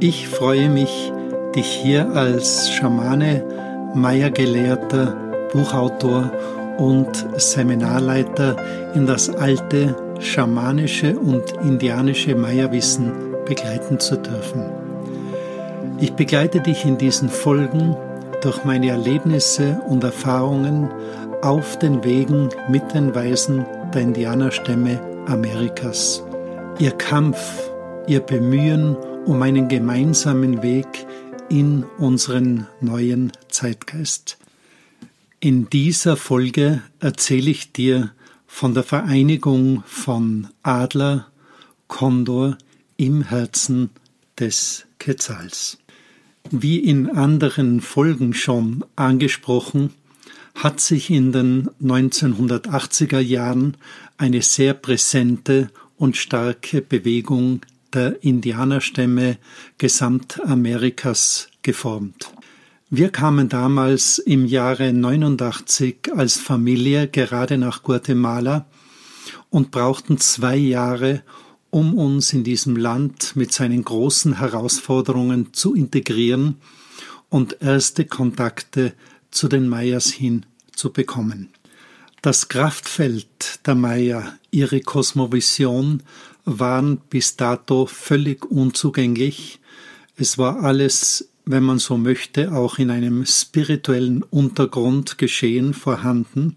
Ich freue mich, dich hier als Schamane, Maya-Gelehrter, Buchautor und Seminarleiter in das alte schamanische und indianische Maya-Wissen begleiten zu dürfen. Ich begleite dich in diesen Folgen durch meine Erlebnisse und Erfahrungen auf den Wegen mit den Weisen der Indianerstämme Amerikas. Ihr Kampf, ihr Bemühen um einen gemeinsamen Weg in unseren neuen Zeitgeist. In dieser Folge erzähle ich dir von der Vereinigung von Adler, Kondor im Herzen des Quetzals. Wie in anderen Folgen schon angesprochen, hat sich in den 1980er Jahren eine sehr präsente und starke Bewegung der Indianerstämme Gesamtamerikas geformt. Wir kamen damals im Jahre 89 als Familie gerade nach Guatemala und brauchten zwei Jahre, um uns in diesem Land mit seinen großen Herausforderungen zu integrieren und erste Kontakte zu den Mayas hin zu bekommen. Das Kraftfeld der Maya, ihre Kosmovision waren bis dato völlig unzugänglich. Es war alles, wenn man so möchte, auch in einem spirituellen Untergrund geschehen vorhanden,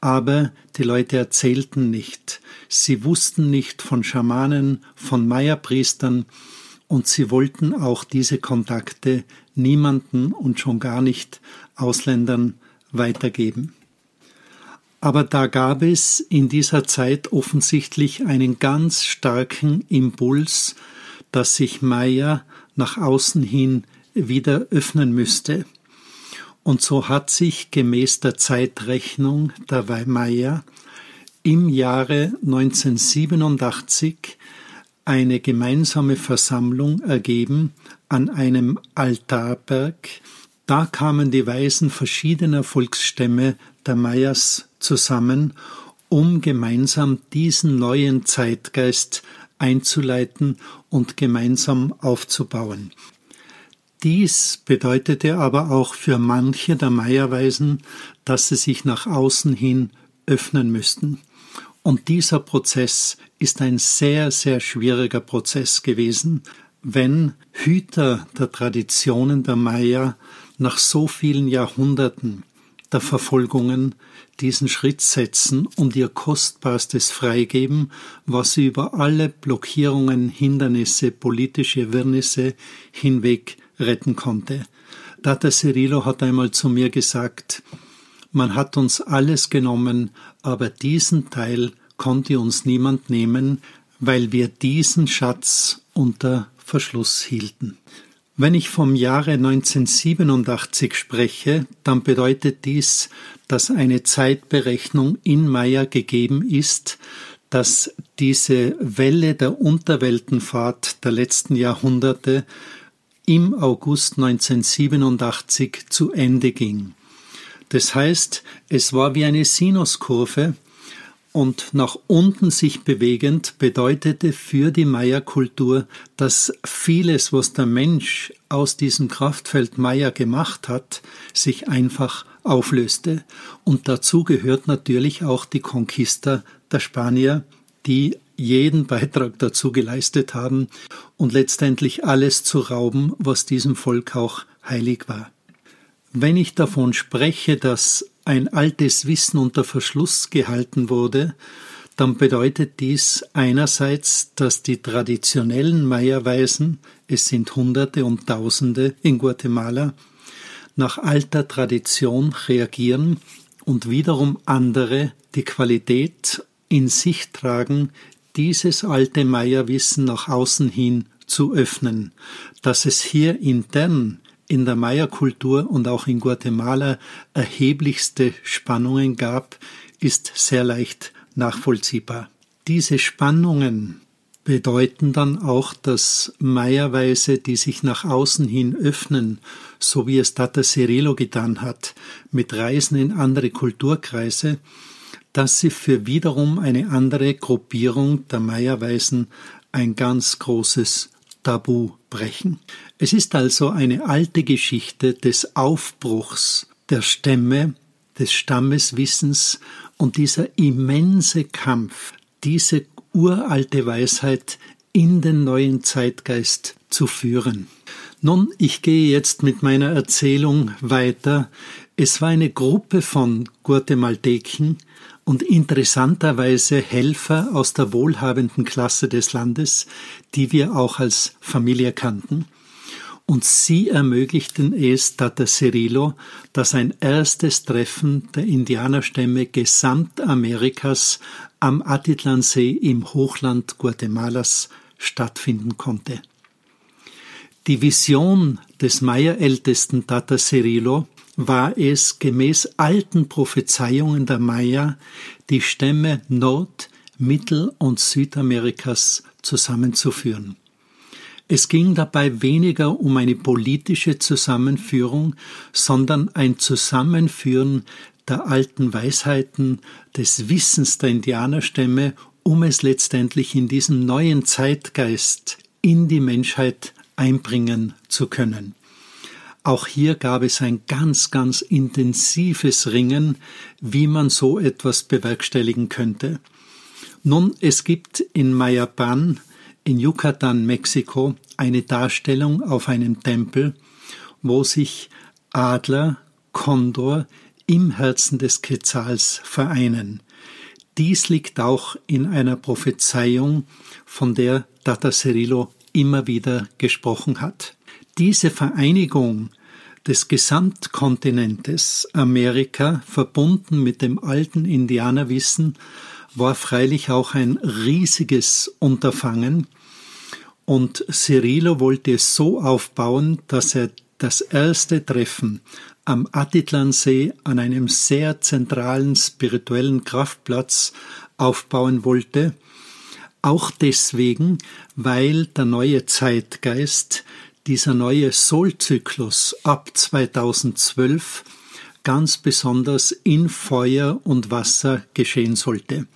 aber die Leute erzählten nicht. Sie wussten nicht von Schamanen, von Maya-Priestern und sie wollten auch diese Kontakte niemanden und schon gar nicht Ausländern weitergeben. Aber da gab es in dieser Zeit offensichtlich einen ganz starken Impuls, dass sich Maya nach außen hin wieder öffnen müsste. Und so hat sich gemäß der Zeitrechnung der Maya im Jahre 1987 eine gemeinsame Versammlung ergeben an einem Altarberg. Da kamen die Weisen verschiedener Volksstämme der Mayas zusammen, um gemeinsam diesen neuen Zeitgeist einzuleiten und gemeinsam aufzubauen. Dies bedeutete aber auch für manche der Meierweisen, dass sie sich nach außen hin öffnen müssten. Und dieser Prozess ist ein sehr, sehr schwieriger Prozess gewesen, wenn Hüter der Traditionen der Maya nach so vielen Jahrhunderten der Verfolgungen diesen Schritt setzen und ihr Kostbarstes freigeben, was sie über alle Blockierungen, Hindernisse, politische Wirrnisse hinweg retten konnte. Data Cirilo hat einmal zu mir gesagt, man hat uns alles genommen, aber diesen Teil konnte uns niemand nehmen, weil wir diesen Schatz unter Verschluss hielten. Wenn ich vom Jahre 1987 spreche, dann bedeutet dies, dass eine Zeitberechnung in Maya gegeben ist, dass diese Welle der Unterweltenfahrt der letzten Jahrhunderte im August 1987 zu Ende ging. Das heißt, es war wie eine Sinuskurve, und nach unten sich bewegend bedeutete für die Maya-Kultur, dass vieles, was der Mensch aus diesem Kraftfeld Maya gemacht hat, sich einfach auflöste. Und dazu gehört natürlich auch die Conquista der Spanier, die jeden Beitrag dazu geleistet haben und letztendlich alles zu rauben, was diesem Volk auch heilig war. Wenn ich davon spreche, dass ein altes Wissen unter Verschluss gehalten wurde, dann bedeutet dies einerseits, dass die traditionellen Maya-Weisen, es sind Hunderte und Tausende in Guatemala, nach alter Tradition reagieren und wiederum andere die Qualität in sich tragen, dieses alte Maya-Wissen nach außen hin zu öffnen, dass es hier intern in der Maya-Kultur und auch in Guatemala erheblichste Spannungen gab, ist sehr leicht nachvollziehbar. Diese Spannungen bedeuten dann auch, dass Maya-Weise, die sich nach außen hin öffnen, so wie es Tata Cirilo getan hat, mit Reisen in andere Kulturkreise, dass sie für wiederum eine andere Gruppierung der Maya-Weisen ein ganz großes Tabu brechen. Es ist also eine alte Geschichte des Aufbruchs der Stämme, des Stammeswissens und dieser immense Kampf, diese uralte Weisheit in den neuen Zeitgeist zu führen. Nun, ich gehe jetzt mit meiner Erzählung weiter. Es war eine Gruppe von Guatemalteken und interessanterweise Helfer aus der wohlhabenden Klasse des Landes, die wir auch als Familie kannten. Und sie ermöglichten es Tata Cirilo, dass ein erstes Treffen der Indianerstämme Gesamtamerikas am Atitlansee im Hochland Guatemalas stattfinden konnte. Die Vision des Maya-Ältesten Tata Cirilo war es, gemäß alten Prophezeiungen der Maya, die Stämme Nord-, Mittel- und Südamerikas zusammenzuführen. Es ging dabei weniger um eine politische Zusammenführung, sondern ein Zusammenführen der alten Weisheiten, des Wissens der Indianerstämme, um es letztendlich in diesem neuen Zeitgeist in die Menschheit einbringen zu können. Auch hier gab es ein ganz, ganz intensives Ringen, wie man so etwas bewerkstelligen könnte. Nun, es gibt in Mayapan in Yucatan, Mexiko, eine Darstellung auf einem Tempel, wo sich Adler, Kondor im Herzen des Quetzals vereinen. Dies liegt auch in einer Prophezeiung, von der Tata Cirilo immer wieder gesprochen hat. Diese Vereinigung des Gesamtkontinentes Amerika verbunden mit dem alten Indianerwissen war freilich auch ein riesiges Unterfangen. Und Cirilo wollte es so aufbauen, dass er das erste Treffen am Atitlansee an einem sehr zentralen spirituellen Kraftplatz aufbauen wollte, auch deswegen, weil der neue Zeitgeist, dieser neue Solzyklus ab 2012 ganz besonders in Feuer und Wasser geschehen sollte.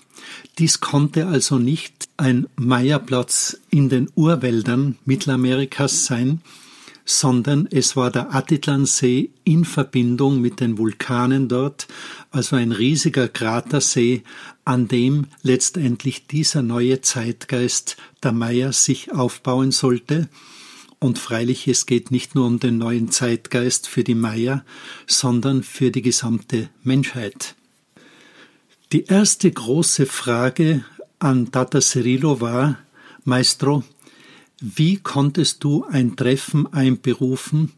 Dies konnte also nicht ein Meierplatz in den Urwäldern Mittelamerikas sein, sondern es war der Atitlansee in Verbindung mit den Vulkanen dort, also ein riesiger Kratersee, an dem letztendlich dieser neue Zeitgeist der Maya sich aufbauen sollte. Und freilich, es geht nicht nur um den neuen Zeitgeist für die Maya, sondern für die gesamte Menschheit. Die erste große Frage an Tata Cirilo war, Maestro, wie konntest du ein Treffen einberufen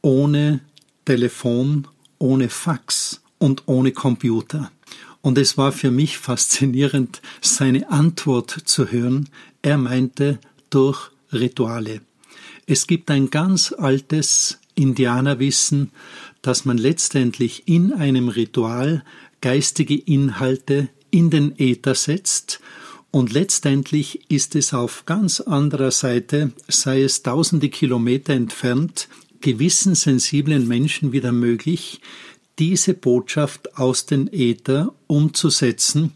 ohne Telefon, ohne Fax und ohne Computer? Und es war für mich faszinierend, seine Antwort zu hören. Er meinte durch Rituale. Es gibt ein ganz altes Indianerwissen, dass man letztendlich in einem Ritual geistige Inhalte in den Äther setzt und letztendlich ist es auf ganz anderer Seite, sei es tausende Kilometer entfernt, gewissen sensiblen Menschen wieder möglich, diese Botschaft aus den Äther umzusetzen.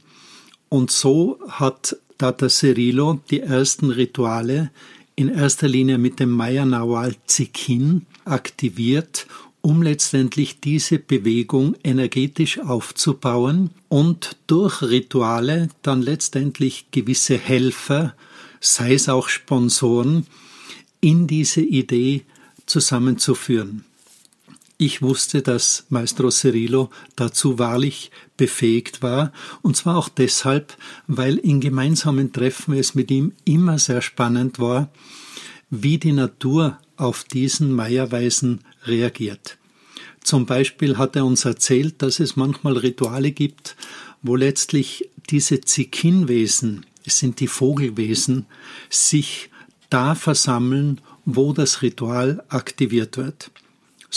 Und so hat Tata Cirilo die ersten Rituale in erster Linie mit dem Maya Nawal Zikin aktiviert um letztendlich diese Bewegung energetisch aufzubauen und durch Rituale dann letztendlich gewisse Helfer, sei es auch Sponsoren, in diese Idee zusammenzuführen. Ich wusste, dass Maestro Cirillo dazu wahrlich befähigt war, und zwar auch deshalb, weil in gemeinsamen Treffen es mit ihm immer sehr spannend war, wie die Natur auf diesen Meierweisen reagiert. Zum Beispiel hat er uns erzählt, dass es manchmal Rituale gibt, wo letztlich diese Zikinwesen, es sind die Vogelwesen, sich da versammeln, wo das Ritual aktiviert wird.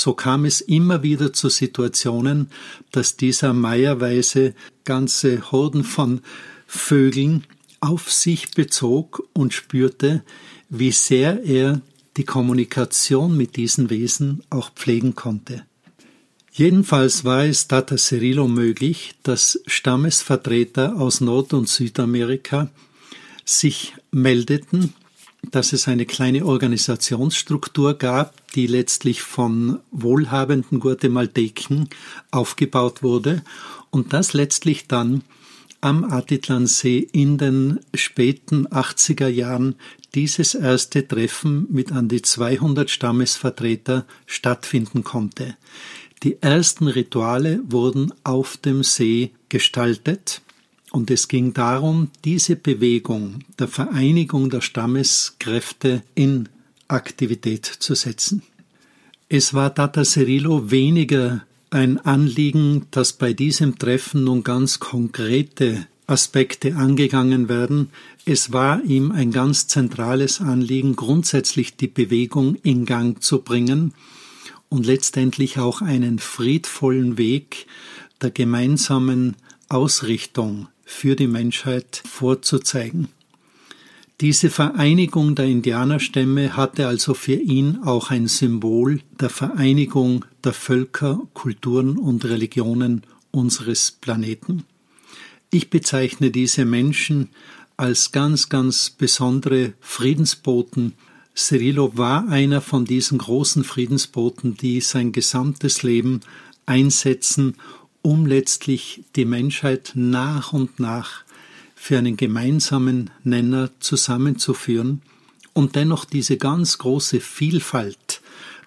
So kam es immer wieder zu Situationen, dass dieser Meierweise ganze Horden von Vögeln auf sich bezog und spürte, wie sehr er die Kommunikation mit diesen Wesen auch pflegen konnte. Jedenfalls war es Tata Cirilo möglich, dass Stammesvertreter aus Nord- und Südamerika sich meldeten dass es eine kleine Organisationsstruktur gab, die letztlich von wohlhabenden Guatemalteken aufgebaut wurde und das letztlich dann am Atitlansee in den späten 80er Jahren dieses erste Treffen mit an die 200 Stammesvertreter stattfinden konnte. Die ersten Rituale wurden auf dem See gestaltet und es ging darum, diese Bewegung der Vereinigung der Stammeskräfte in Aktivität zu setzen. Es war Tata Cirilo weniger ein Anliegen, dass bei diesem Treffen nun ganz konkrete Aspekte angegangen werden. Es war ihm ein ganz zentrales Anliegen, grundsätzlich die Bewegung in Gang zu bringen und letztendlich auch einen friedvollen Weg der gemeinsamen Ausrichtung für die Menschheit vorzuzeigen. Diese Vereinigung der Indianerstämme hatte also für ihn auch ein Symbol der Vereinigung der Völker, Kulturen und Religionen unseres Planeten. Ich bezeichne diese Menschen als ganz, ganz besondere Friedensboten. Cirilo war einer von diesen großen Friedensboten, die sein gesamtes Leben einsetzen, um letztlich die Menschheit nach und nach für einen gemeinsamen Nenner zusammenzuführen und dennoch diese ganz große Vielfalt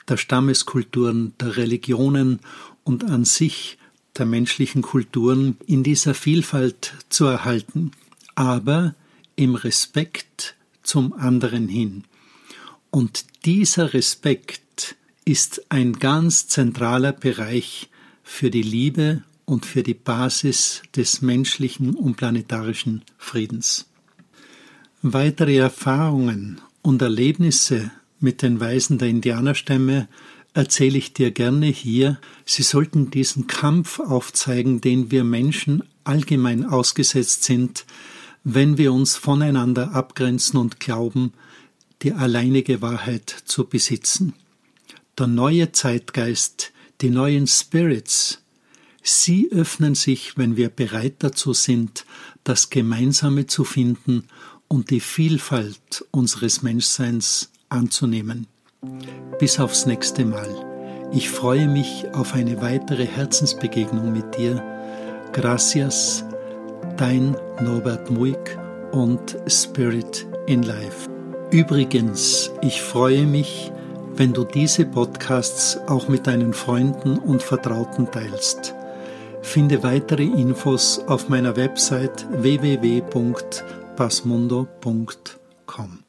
der Stammeskulturen, der Religionen und an sich der menschlichen Kulturen in dieser Vielfalt zu erhalten, aber im Respekt zum anderen hin. Und dieser Respekt ist ein ganz zentraler Bereich für die Liebe und für die Basis des menschlichen und planetarischen Friedens. Weitere Erfahrungen und Erlebnisse mit den Weisen der Indianerstämme erzähle ich dir gerne hier. Sie sollten diesen Kampf aufzeigen, den wir Menschen allgemein ausgesetzt sind, wenn wir uns voneinander abgrenzen und glauben, die alleinige Wahrheit zu besitzen. Der neue Zeitgeist, die neuen Spirits, Sie öffnen sich, wenn wir bereit dazu sind, das Gemeinsame zu finden und die Vielfalt unseres Menschseins anzunehmen. Bis aufs nächste Mal. Ich freue mich auf eine weitere Herzensbegegnung mit dir. Gracias, dein Norbert Muig und Spirit in Life. Übrigens, ich freue mich, wenn du diese Podcasts auch mit deinen Freunden und Vertrauten teilst. Finde weitere Infos auf meiner Website www.pasmundo.com.